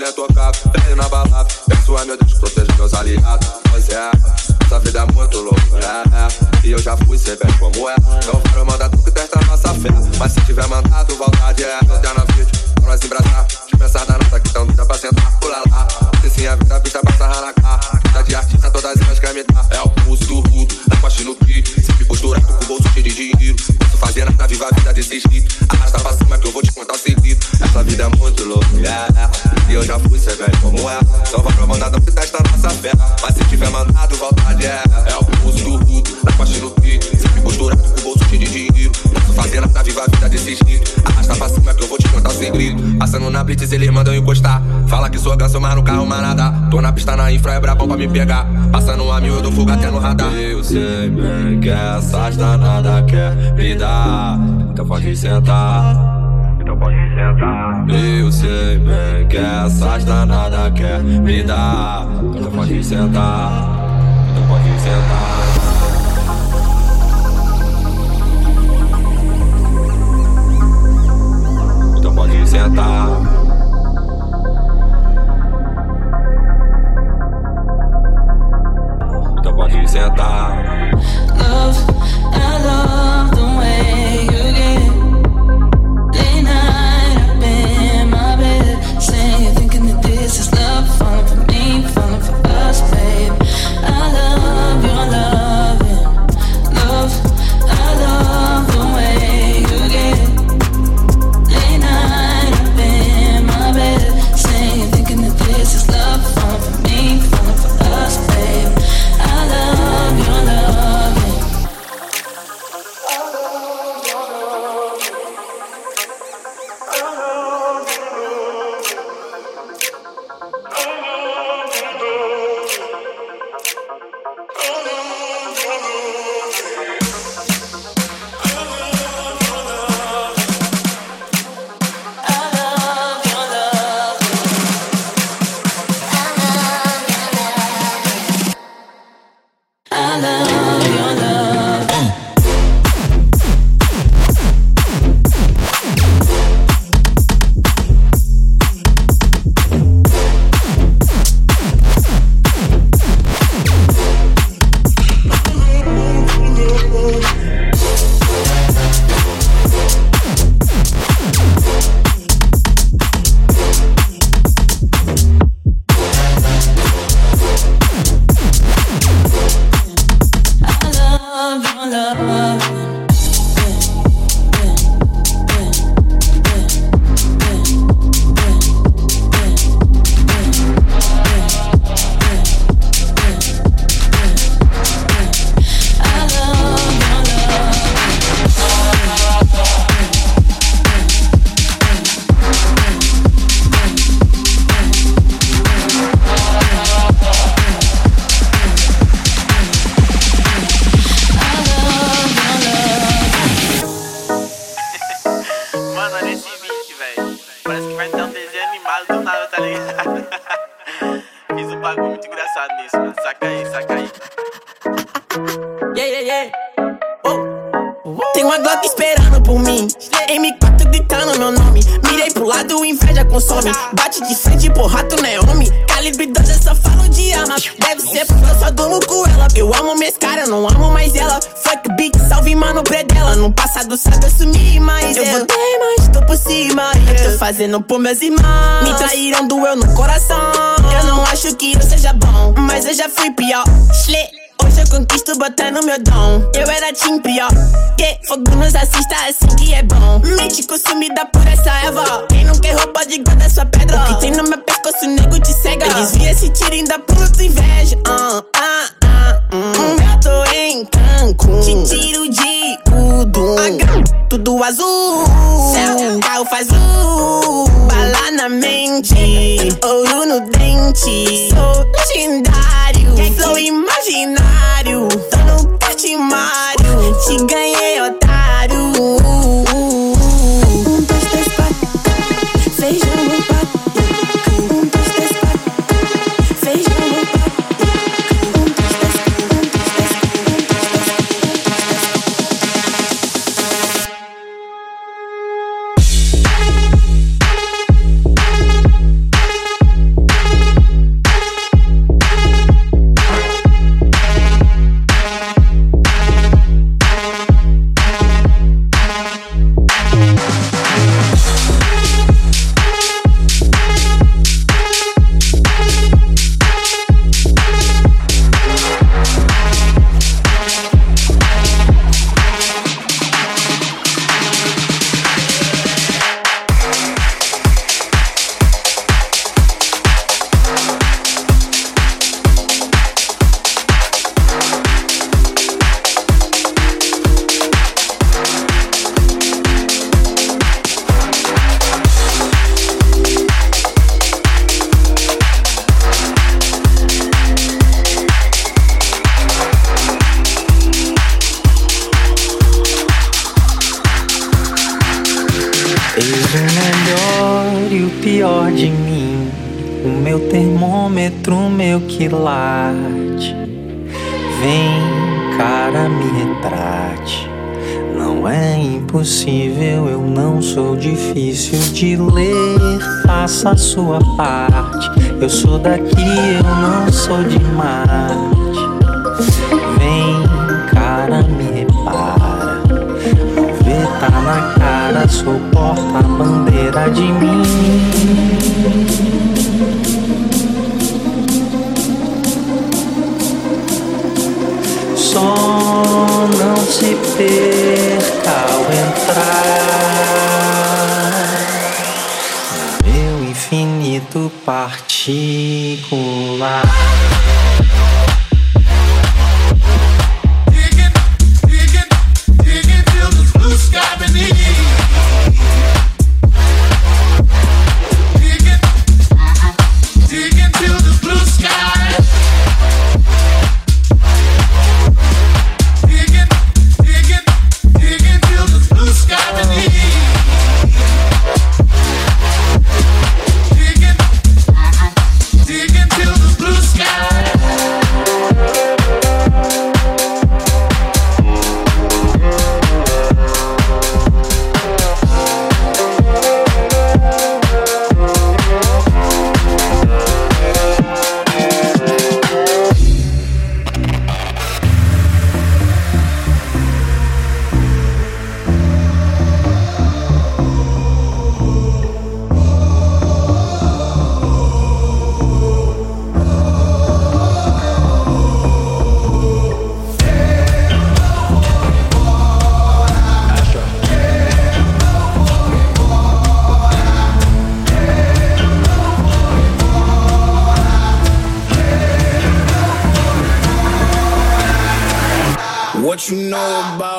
Família tocava, velho na balada. Peço a meu Deus, proteja meus aliados. Pois é, essa vida é muito louca, é, é. E eu já fui, cê vê como é. Não quero mandar tu que testa nossa fé. Mas se tiver mandado, vontade é. Dá na vídeo, pra nós embraçar. De pensar na nota que tão dá pra sentar, pula lá. Se sim, a vida, a pista passa na cara. Vida de artista, todas elas querem me dar. É o pulso do rudo, é coste no pi. Sempre posturado com bolso cheio de dinheiro. Viva a vida desse jeito. Arrasta pra cima que eu vou te contar o segredo. Essa vida é muito louca. E eu já fui, cê vê como é. Só vai pra mandar, não que testa nossa fé. Mas se tiver mandado, vontade é. É o pulso do rudo, é coste no pi. Sempre posturado com o bolso cheio de dinheiro. Viva a vida desse jeito. Arrasta pra cima que eu vou te contar segredo. Passando na blitz, eles mandam encostar. Fala que sou ganso, mas no carro mais nada. Tô na pista na infra, é brabão pra me pegar. Passando a mil, eu dou fuga até no radar. Eu sei bem que essas danadas quer me dar. Então. Então pode sentar. Eu sei bem que essas danadas quer me dar. Então pode sentar. Então pode sentar. Love bagulho muito engraçado nisso, mano. Saca aí, saca aí. Yeah, yeah, yeah. Oh. Tem uma Glock esperando por mim. M4 gritando meu nome. Mirei pro lado, inveja consome. Bate de frente, porra, tu não é homem. Calibre 12, eu só falo de arma. Deve ser porque eu só durmo com ela. Eu amo minhas caras, não amo mais ela. Fuck beat, salve mano predela. No passado sabe eu sumi, mas eu botei mais, tô por cima. Eu tô fazendo por meus irmãos. Me traíram, doeu no coração. Acho que eu seja bom, mas eu já fui pior. Schley. Hoje eu conquisto botando meu dom. Eu era time pior. Que fogo nos assista assim que é bom. Mítico sumida por essa erva. Quem não quer roupa de guarda sua pedra. O que tem no meu pescoço, nego te cega. Eu desvia esse tiro ainda puto inveja. Ah, ah, ah, hum. Eu tô em Cancún. Te tiro de tudo. Tudo azul. Céu, carro faz. Bala na mente. Ouro no dente. Sou legendário. Flow meu termômetro, meu quilate. Vem, cara, me retrate. Não é impossível, eu não sou difícil de ler. Faça a sua parte. Eu sou daqui, eu não sou de Marte. Vem, cara, me repara. Vê, tá na cara, sou porta-bandeira de mim. Só não se perca ao entrar no meu infinito particular. you know about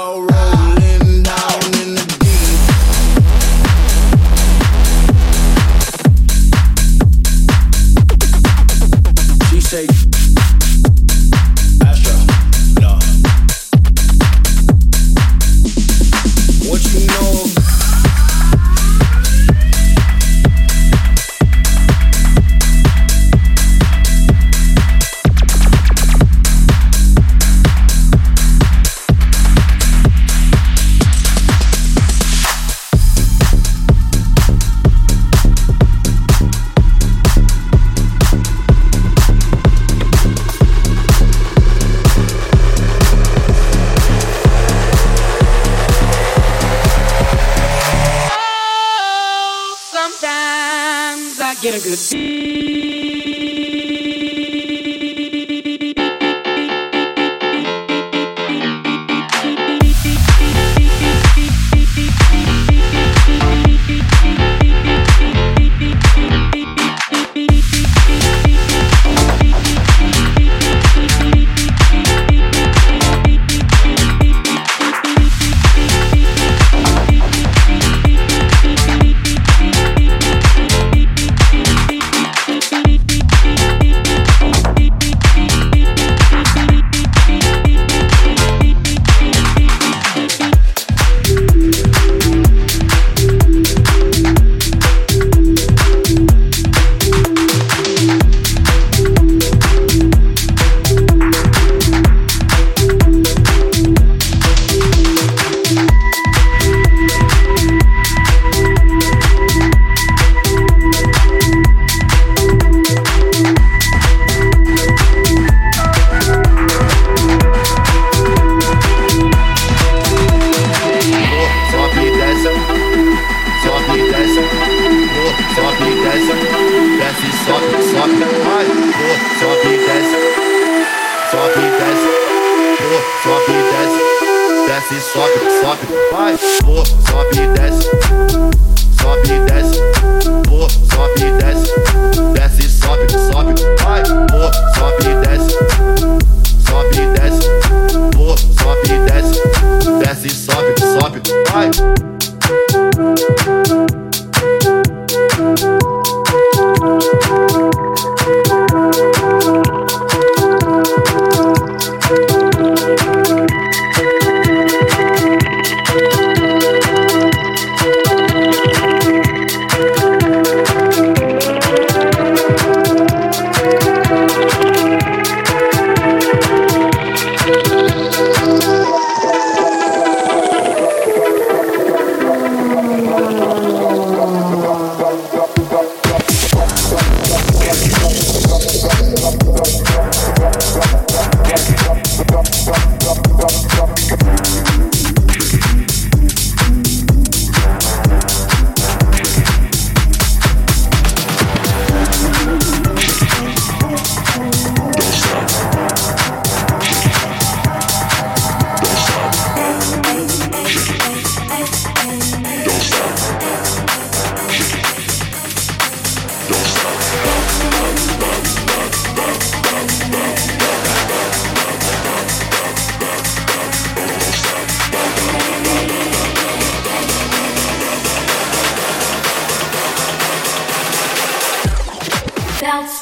sobe e desce, sobe e desce, pô, sobe e desce, desce e sobe, sobe, vai.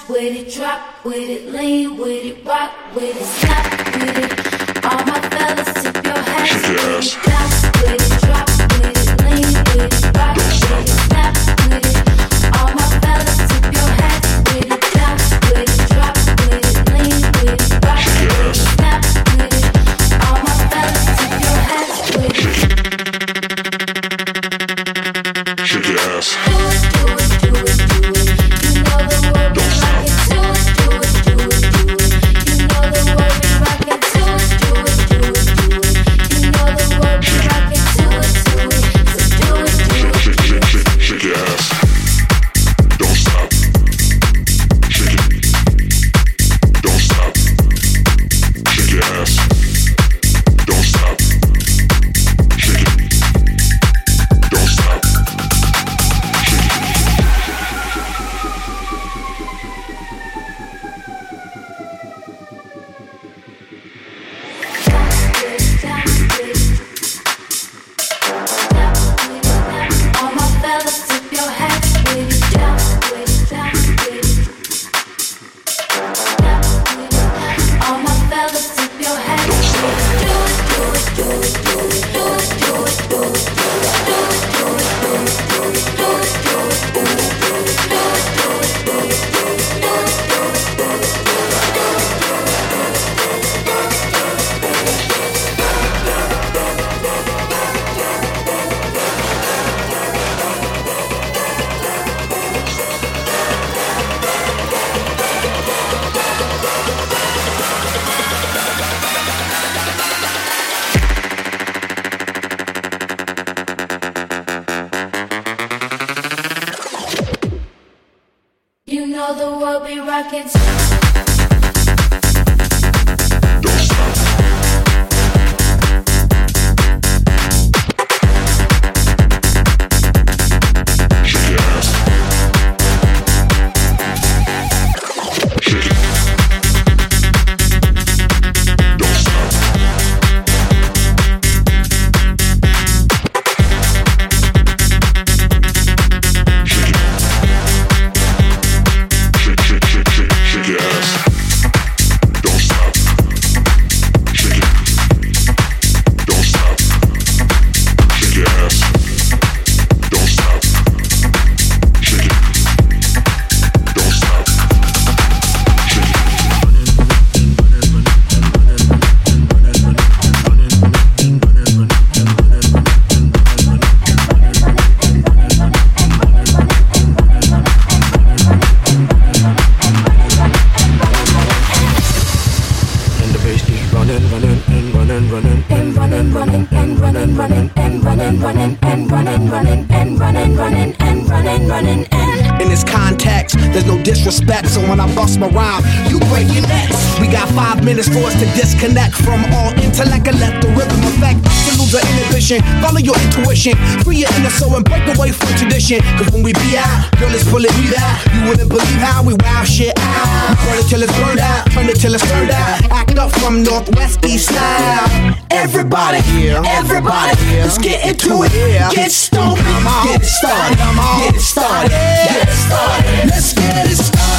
with it, drop with it, lean with it, rock with it, snap with it. And running, and in this context. There's no disrespect, so when I bust my rhyme, you break your necks. We got five minutes for us to disconnect from all intellect and let the rhythm affect. To lose the inhibition, follow your intuition, free your inner soul and break away from tradition. Cause when we be out, girl, it's pulling me out. You wouldn't believe how we wow shit out. Turn it till it's burned out, turn it till it's turned out. Act up from Northwest East Side. Everybody, here, everybody, yeah. let's get into it. Get stoned, get it started, get it started. Yeah. Let's get it started. Let's get it started.